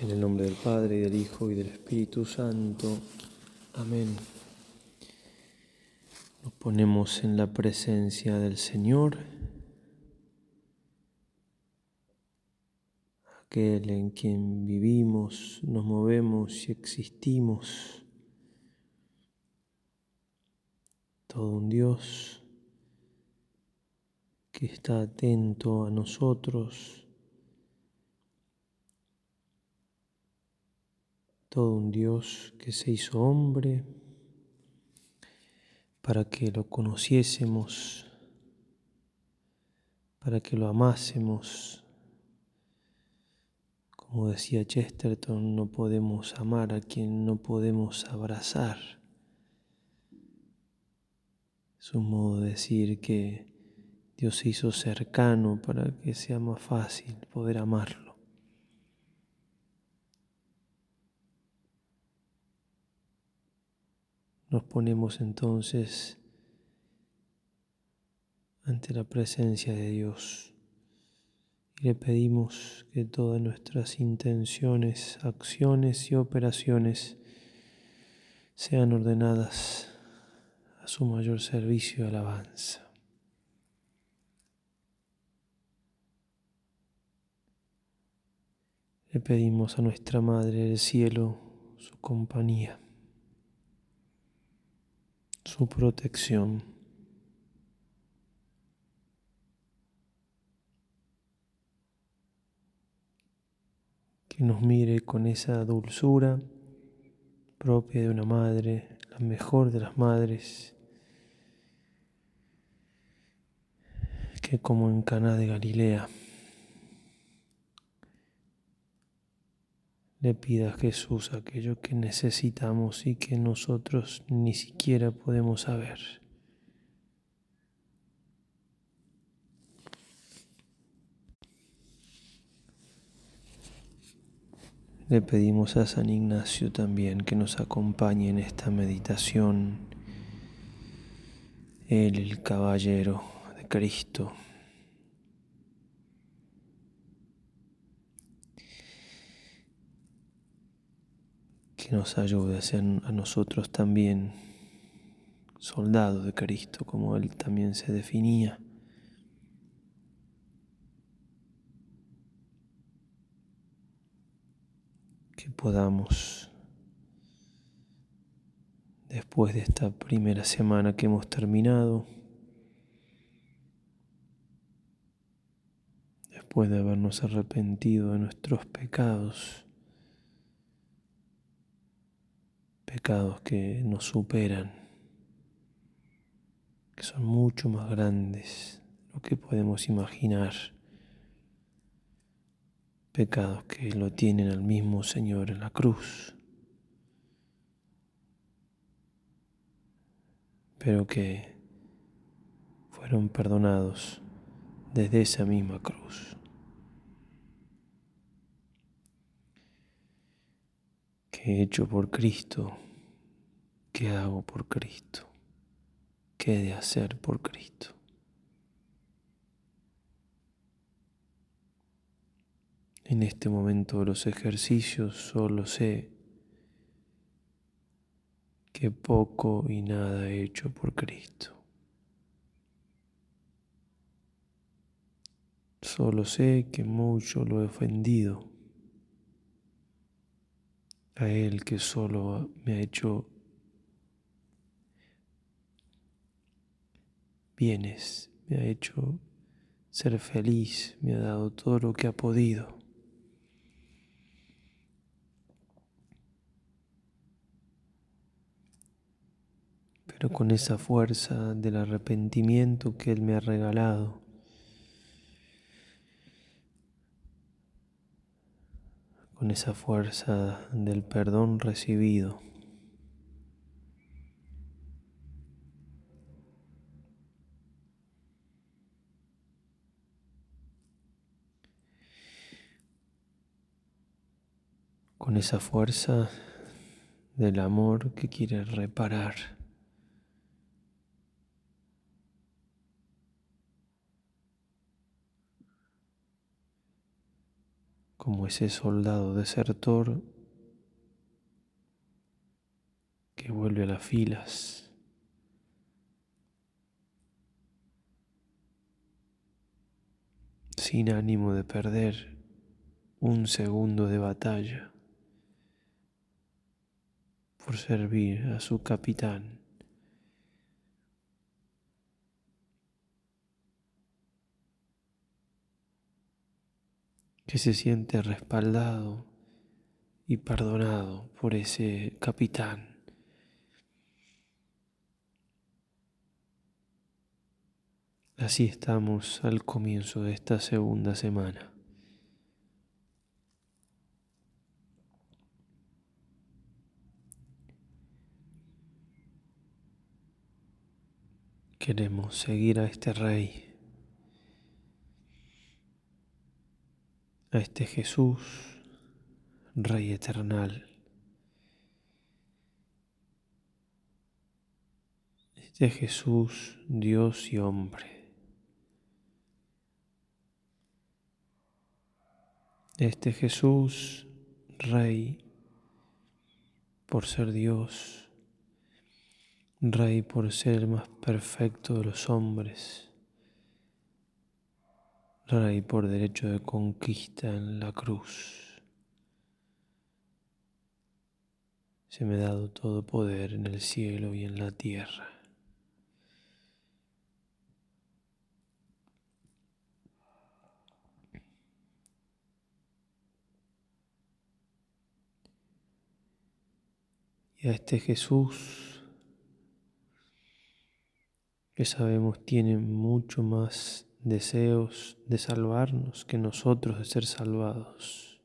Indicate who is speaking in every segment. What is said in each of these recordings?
Speaker 1: En el nombre del Padre, y del Hijo, y del Espíritu Santo. Amén. Nos ponemos en la presencia del Señor, aquel en quien vivimos, nos movemos y existimos. Todo un Dios que está atento a nosotros todo un Dios que se hizo hombre para que lo conociésemos, para que lo amásemos. Como decía Chesterton, no podemos amar a quien no podemos abrazar. Es un modo de decir que Dios se hizo cercano para que sea más fácil poder amarlo. Nos ponemos entonces ante la presencia de Dios y le pedimos que todas nuestras intenciones, acciones y operaciones sean ordenadas a su mayor servicio y alabanza. Le pedimos a nuestra Madre del Cielo su compañía su protección. Que nos mire con esa dulzura propia de una madre, la mejor de las madres, que como en Cana de Galilea. le pida a Jesús aquello que necesitamos y que nosotros ni siquiera podemos saber. Le pedimos a San Ignacio también que nos acompañe en esta meditación. Él, el caballero de Cristo. que nos ayude a ser a nosotros también soldados de Cristo, como Él también se definía. Que podamos, después de esta primera semana que hemos terminado, después de habernos arrepentido de nuestros pecados, pecados que nos superan, que son mucho más grandes de lo que podemos imaginar. Pecados que lo tienen al mismo Señor en la cruz, pero que fueron perdonados desde esa misma cruz. he hecho por Cristo? ¿Qué hago por Cristo? ¿Qué he de hacer por Cristo? En este momento de los ejercicios solo sé que poco y nada he hecho por Cristo. Solo sé que mucho lo he ofendido a Él que solo me ha hecho bienes, me ha hecho ser feliz, me ha dado todo lo que ha podido. Pero con esa fuerza del arrepentimiento que Él me ha regalado, con esa fuerza del perdón recibido. con esa fuerza del amor que quiere reparar. como ese soldado desertor que vuelve a las filas. sin ánimo de perder un segundo de batalla por servir a su capitán. que se siente respaldado y perdonado por ese capitán. Así estamos al comienzo de esta segunda semana. Queremos seguir a este rey. a este Jesús, Rey Eternal. Este Jesús, Dios y hombre. Este Jesús, Rey, por ser Dios, Rey por ser el más perfecto de los hombres. Y por derecho de conquista en la cruz. Se me ha dado todo poder en el cielo y en la tierra. Y a este Jesús que sabemos tiene mucho más deseos de salvarnos que nosotros de ser salvados.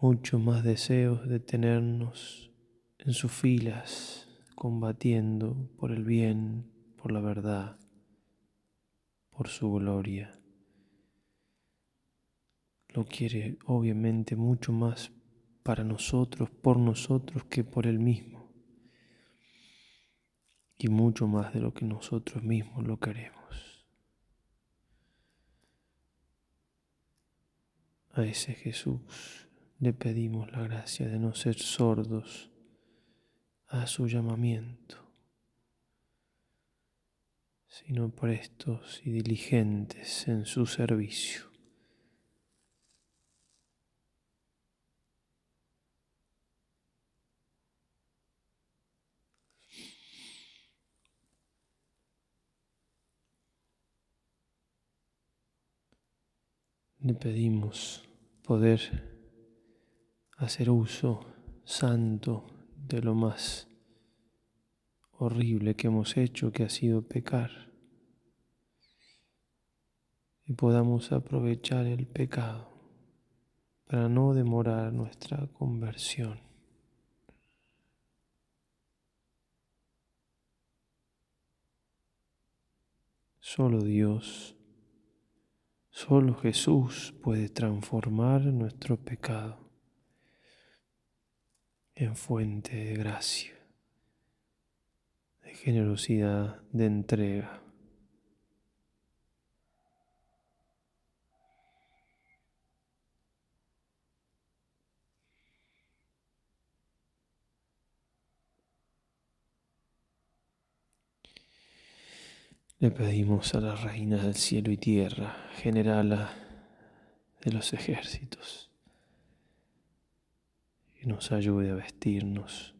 Speaker 1: Mucho más deseos de tenernos en sus filas, combatiendo por el bien, por la verdad, por su gloria. Lo quiere obviamente mucho más para nosotros, por nosotros, que por él mismo y mucho más de lo que nosotros mismos lo queremos. A ese Jesús le pedimos la gracia de no ser sordos a su llamamiento, sino prestos y diligentes en su servicio. le pedimos poder hacer uso santo de lo más horrible que hemos hecho, que ha sido pecar, y podamos aprovechar el pecado para no demorar nuestra conversión. Solo Dios Solo Jesús puede transformar nuestro pecado en fuente de gracia, de generosidad, de entrega. Le pedimos a la Reina del cielo y tierra, generala de los ejércitos, que nos ayude a vestirnos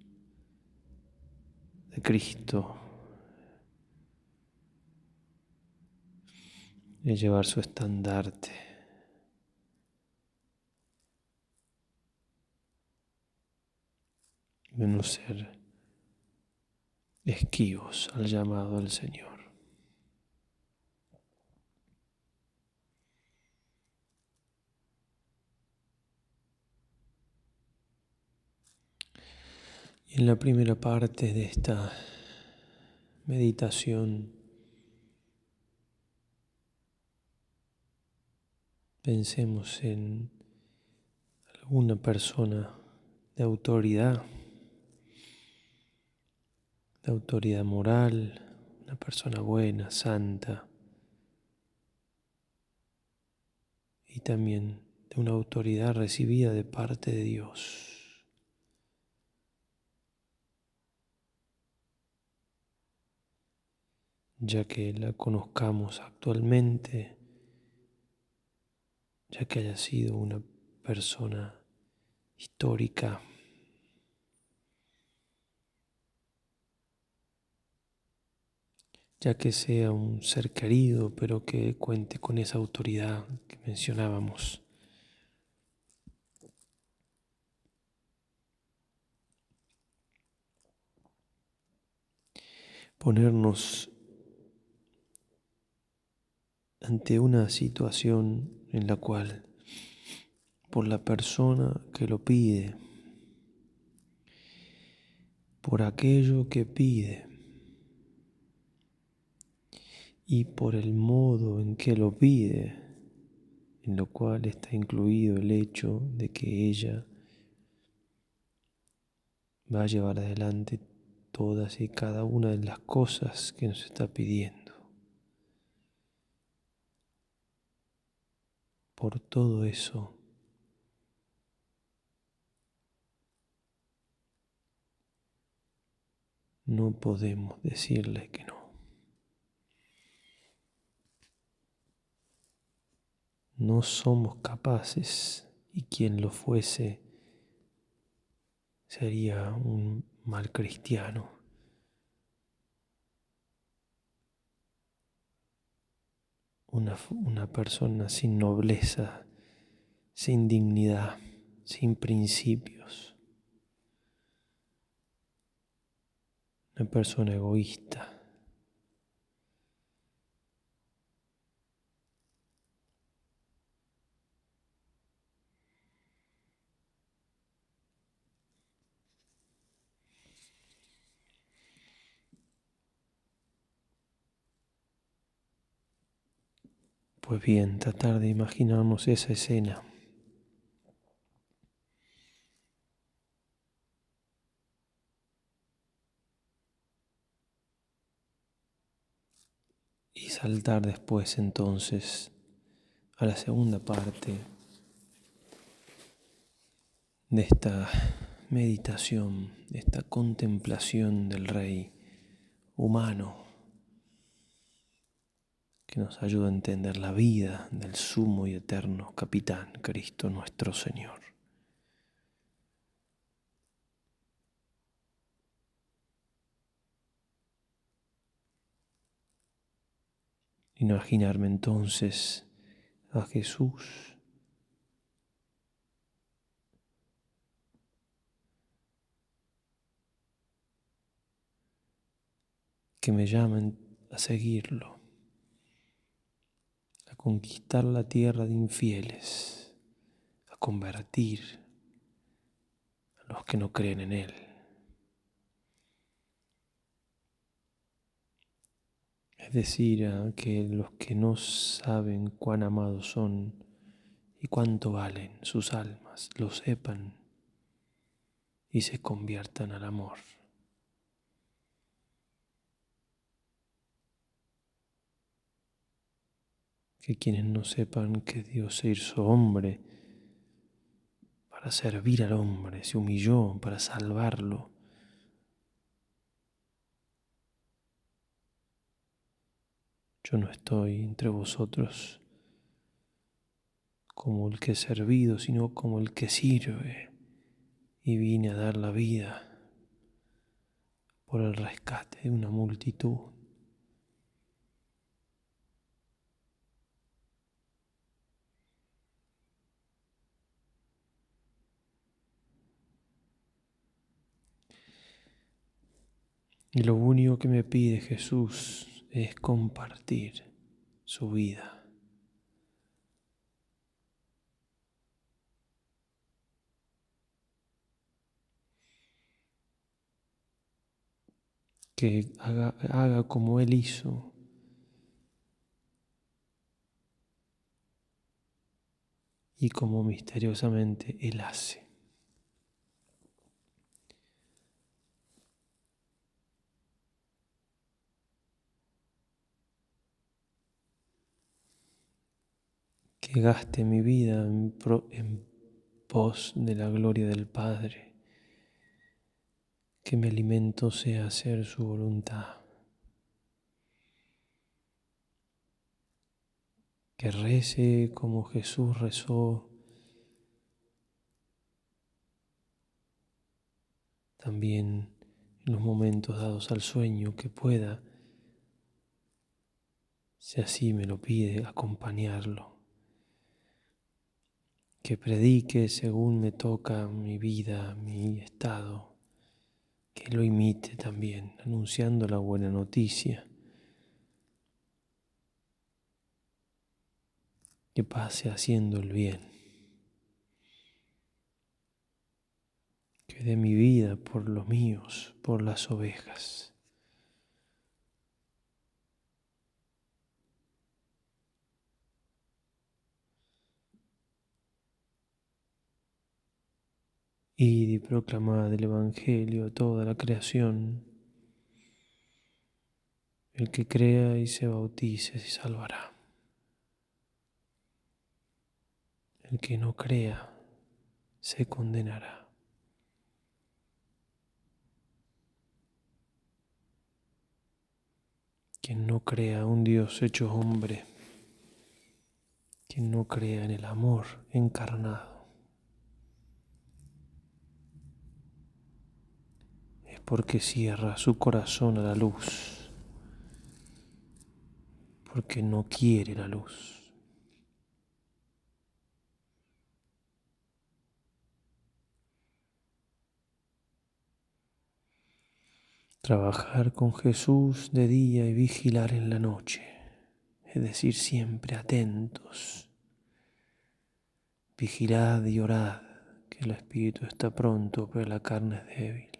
Speaker 1: de Cristo y llevar su estandarte. De no ser esquivos al llamado del Señor. En la primera parte de esta meditación pensemos en alguna persona de autoridad, de autoridad moral, una persona buena, santa, y también de una autoridad recibida de parte de Dios. ya que la conozcamos actualmente, ya que haya sido una persona histórica. ya que sea un ser querido, pero que cuente con esa autoridad que mencionábamos. Ponernos ante una situación en la cual por la persona que lo pide, por aquello que pide y por el modo en que lo pide, en lo cual está incluido el hecho de que ella va a llevar adelante todas y cada una de las cosas que nos está pidiendo. por todo eso. No podemos decirle que no. No somos capaces y quien lo fuese sería un mal cristiano. una, una persona sin nobleza, sin dignidad, sin principios, una persona egoísta. Pues bien, tratar de imaginarnos esa escena. Y saltar después entonces a la segunda parte de esta meditación, de esta contemplación del Rey humano que nos ayuda a entender la vida del sumo y eterno capitán Cristo nuestro Señor. Imaginarme entonces a Jesús que me llamen a seguirlo conquistar la tierra de infieles, a convertir a los que no creen en Él. Es decir, a que los que no saben cuán amados son y cuánto valen sus almas, lo sepan y se conviertan al amor. que quienes no sepan que Dios se hizo hombre para servir al hombre, se humilló para salvarlo. Yo no estoy entre vosotros como el que he servido, sino como el que sirve. Y vine a dar la vida por el rescate de una multitud. Y lo único que me pide Jesús es compartir su vida. que haga, como Él hizo. Y como misteriosamente Él hace. que gaste mi vida en, pos de la gloria del Padre, que me alimento sea hacer su voluntad. que rece como Jesús rezó, también en los momentos dados al sueño, que pueda, si así me lo pide, acompañarlo que predique según me toca mi vida, mi estado, que lo imite también, anunciando la buena noticia. Que pase haciendo el bien. Que dé mi vida por los míos, por las ovejas. Id y proclamad el Evangelio a toda la creación. El que crea y se bautice se salvará. El que no crea se condenará. Quien no crea un Dios hecho hombre, quien no crea en el amor encarnado porque cierra su corazón a la luz, porque no quiere la luz. Trabajar con Jesús de día y vigilar en la noche, es decir, siempre atentos. Vigilad y orad, que el Espíritu está pronto, pero la carne es débil.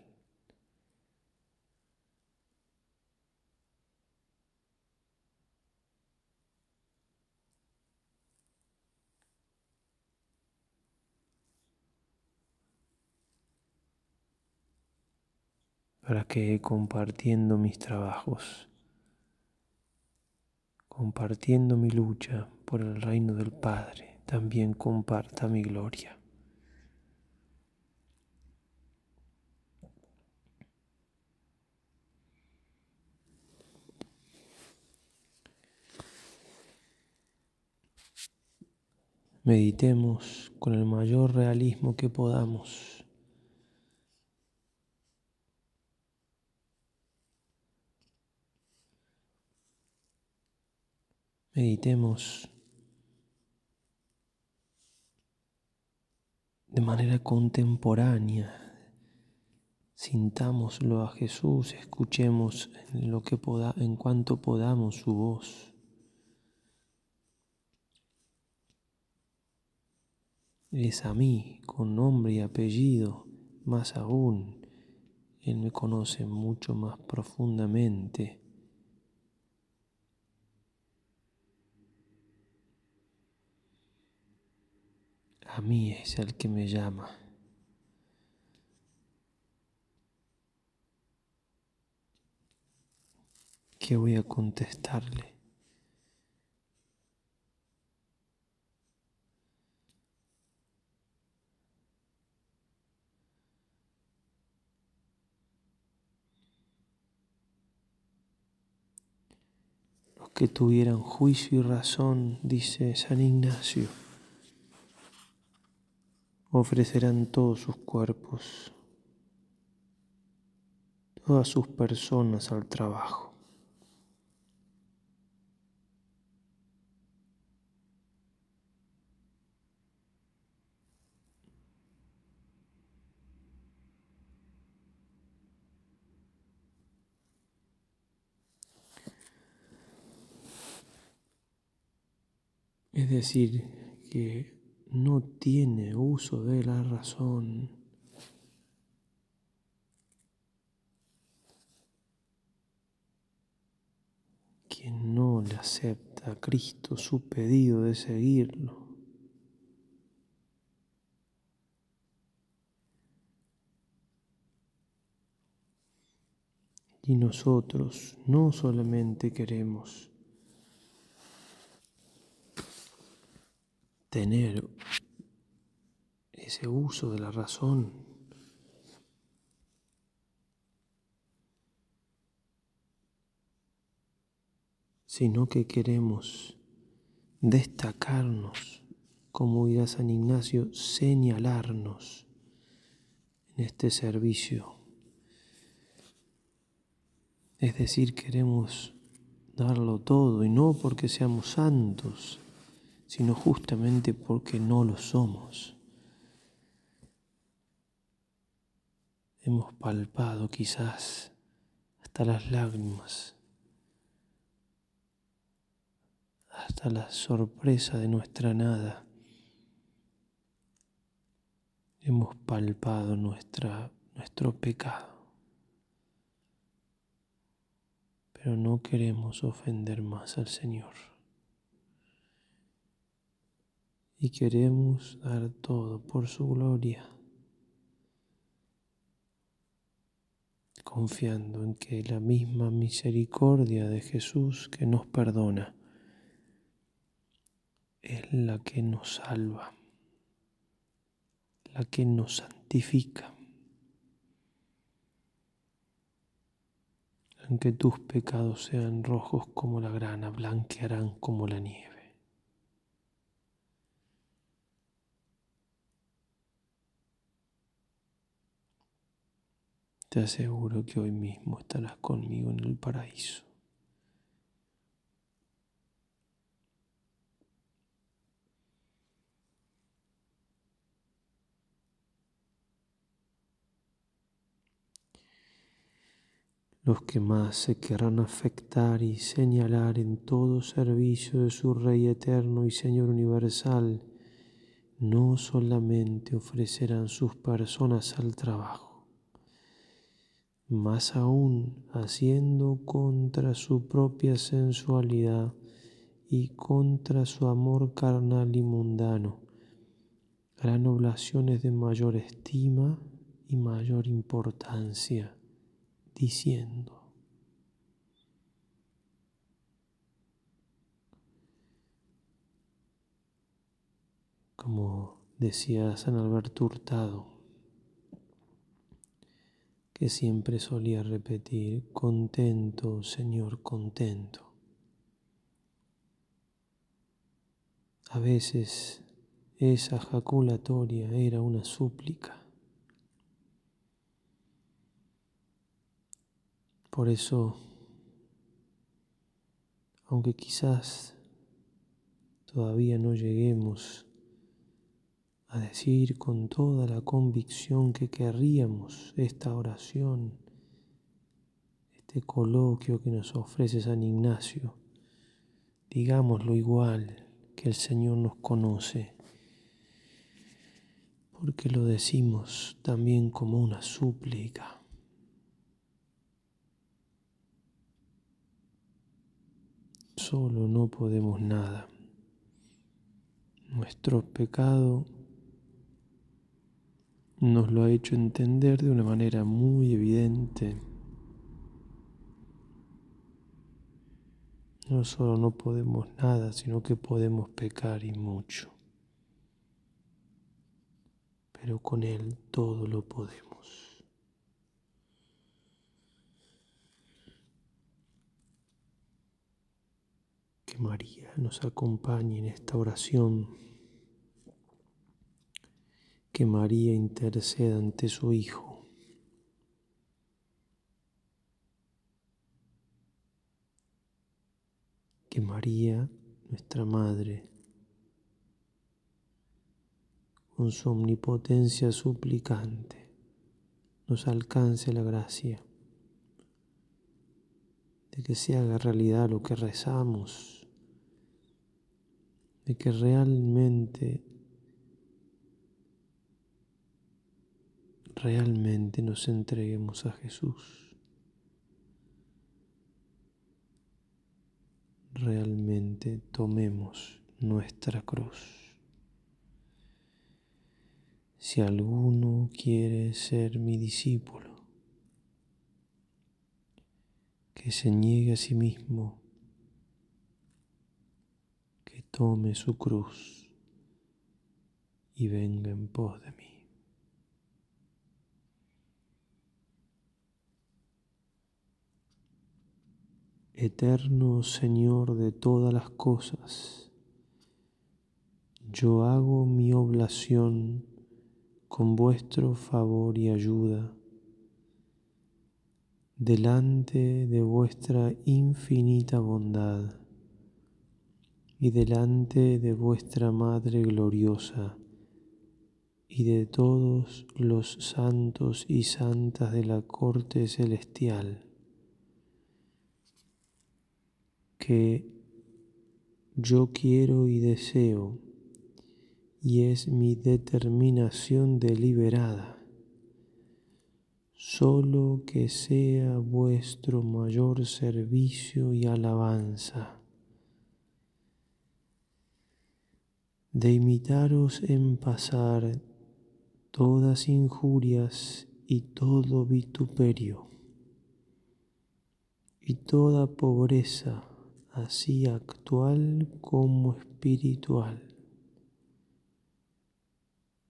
Speaker 1: para que compartiendo mis trabajos, compartiendo mi lucha por el reino del Padre, también comparta mi gloria. Meditemos con el mayor realismo que podamos meditemos de manera contemporánea. Sintámoslo a Jesús, escuchemos en lo que en cuanto podamos su voz. Es a mí, con nombre y apellido, más aún, Él me conoce mucho más profundamente. a mí es el que me llama. ¿Qué voy a contestarle? Los que tuvieran juicio y razón, dice San Ignacio ofrecerán todos sus cuerpos, todas sus personas al trabajo. Es decir, que no tiene uso de la razón. Quien no le acepta a Cristo su pedido de seguirlo, Y nosotros no solamente queremos tener ese uso de la razón. sino que queremos destacarnos, como dirá San Ignacio, señalarnos en este servicio. Es decir, queremos darlo todo y no porque seamos santos, sino justamente porque no lo somos. Hemos palpado quizás hasta las lágrimas, hasta la sorpresa de nuestra nada. Hemos palpado nuestra, nuestro pecado. pero no queremos ofender más al Señor y queremos dar todo por su gloria, confiando en que la misma misericordia de Jesús que nos perdona es la que nos salva, la que nos santifica. Aunque tus pecados sean rojos como la grana, blanquearán como la nieve. Te aseguro que hoy mismo estarás conmigo en el paraíso. los que más se querrán afectar y señalar en todo servicio de su Rey eterno y Señor universal, no solamente ofrecerán sus personas al trabajo, más aún haciendo contra su propia sensualidad y contra su amor carnal y mundano. Harán oblaciones de mayor estima y mayor importancia, diciendo. Como decía San Alberto Hurtado, que siempre solía repetir, contento, Señor, contento. A veces esa jaculatoria era una súplica. Por eso, aunque quizás todavía no lleguemos a decir con toda la convicción que querríamos esta oración, este coloquio que nos ofrece San Ignacio. Digámoslo igual que el Señor nos conoce, porque lo decimos también como una súplica. Solo no podemos nada. Nuestro pecado nos lo ha hecho entender de una manera muy evidente. No solo no podemos nada, sino que podemos pecar y mucho. Pero con Él todo lo podemos. Que María nos acompañe en esta oración que María interceda ante su Hijo. que María, nuestra Madre, con su omnipotencia suplicante, nos alcance la gracia de que se haga realidad lo que rezamos, de que realmente realmente nos entreguemos a Jesús. Realmente tomemos nuestra cruz. Si alguno quiere ser mi discípulo, que se niegue a sí mismo, que tome su cruz y venga en pos de mí. Eterno Señor de todas las cosas, yo hago mi oblación con vuestro favor y ayuda, delante de vuestra infinita bondad y delante de vuestra Madre gloriosa y de todos los santos y santas de la corte celestial que yo quiero y deseo y es mi determinación deliberada, solo que sea vuestro mayor servicio y alabanza. de imitaros en pasar todas injurias y todo vituperio y toda pobreza así actual como espiritual,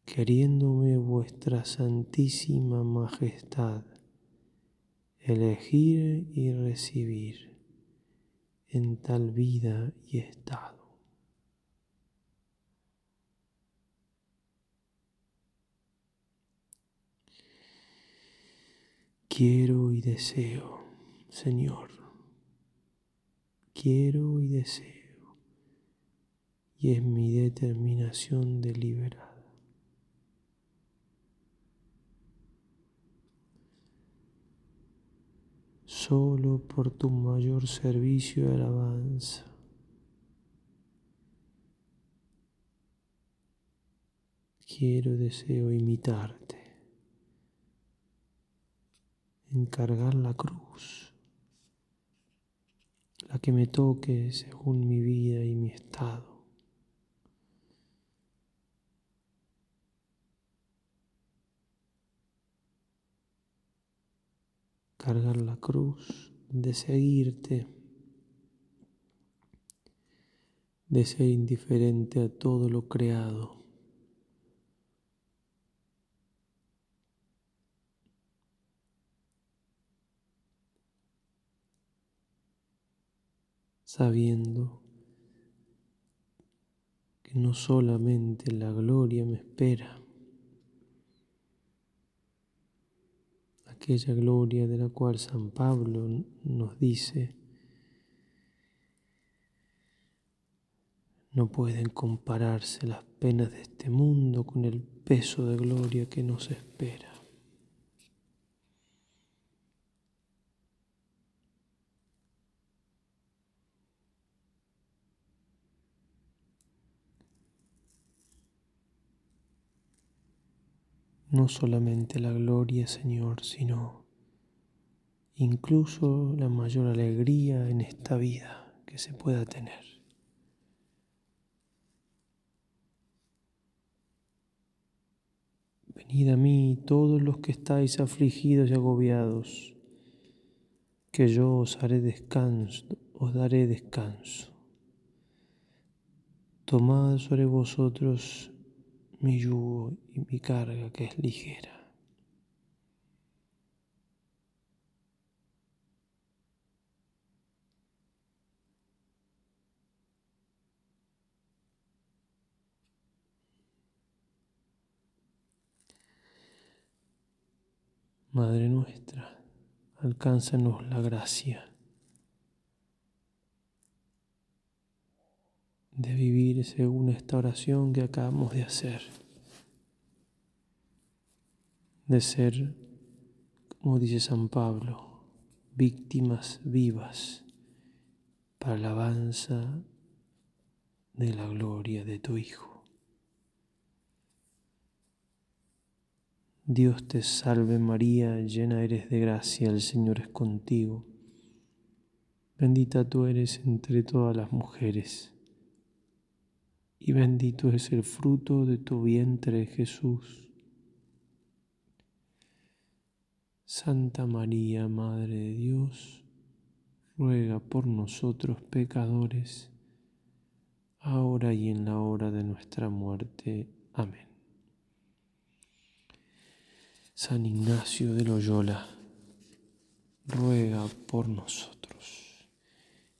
Speaker 1: queriéndome vuestra santísima majestad, elegir y recibir en tal vida y estado. Quiero y deseo, Señor, quiero y deseo, y es mi determinación deliberada. Solo por tu mayor servicio y alabanza. Quiero, deseo imitarte, encargar la cruz la que me toque según mi vida y mi estado. Cargar la cruz de seguirte, de ser indiferente a todo lo creado. sabiendo que no solamente la gloria me espera, aquella gloria de la cual San Pablo nos dice, no pueden compararse las penas de este mundo con el peso de gloria que nos espera. no solamente la gloria, Señor, sino incluso la mayor alegría en esta vida que se pueda tener. Venid a mí todos los que estáis afligidos y agobiados, que yo os haré descanso, os daré descanso. Tomad sobre vosotros mi yugo y mi carga que es ligera. Madre nuestra, alcánzanos la gracia de vivir según esta oración que acabamos de hacer, de ser, como dice San Pablo, víctimas vivas para alabanza de la gloria de tu Hijo. Dios te salve María, llena eres de gracia, el Señor es contigo. Bendita tú eres entre todas las mujeres y bendito es el fruto de tu vientre, Jesús. Santa María, Madre de Dios, ruega por nosotros pecadores, ahora y en la hora de nuestra muerte. Amén. San Ignacio de Loyola, ruega por nosotros.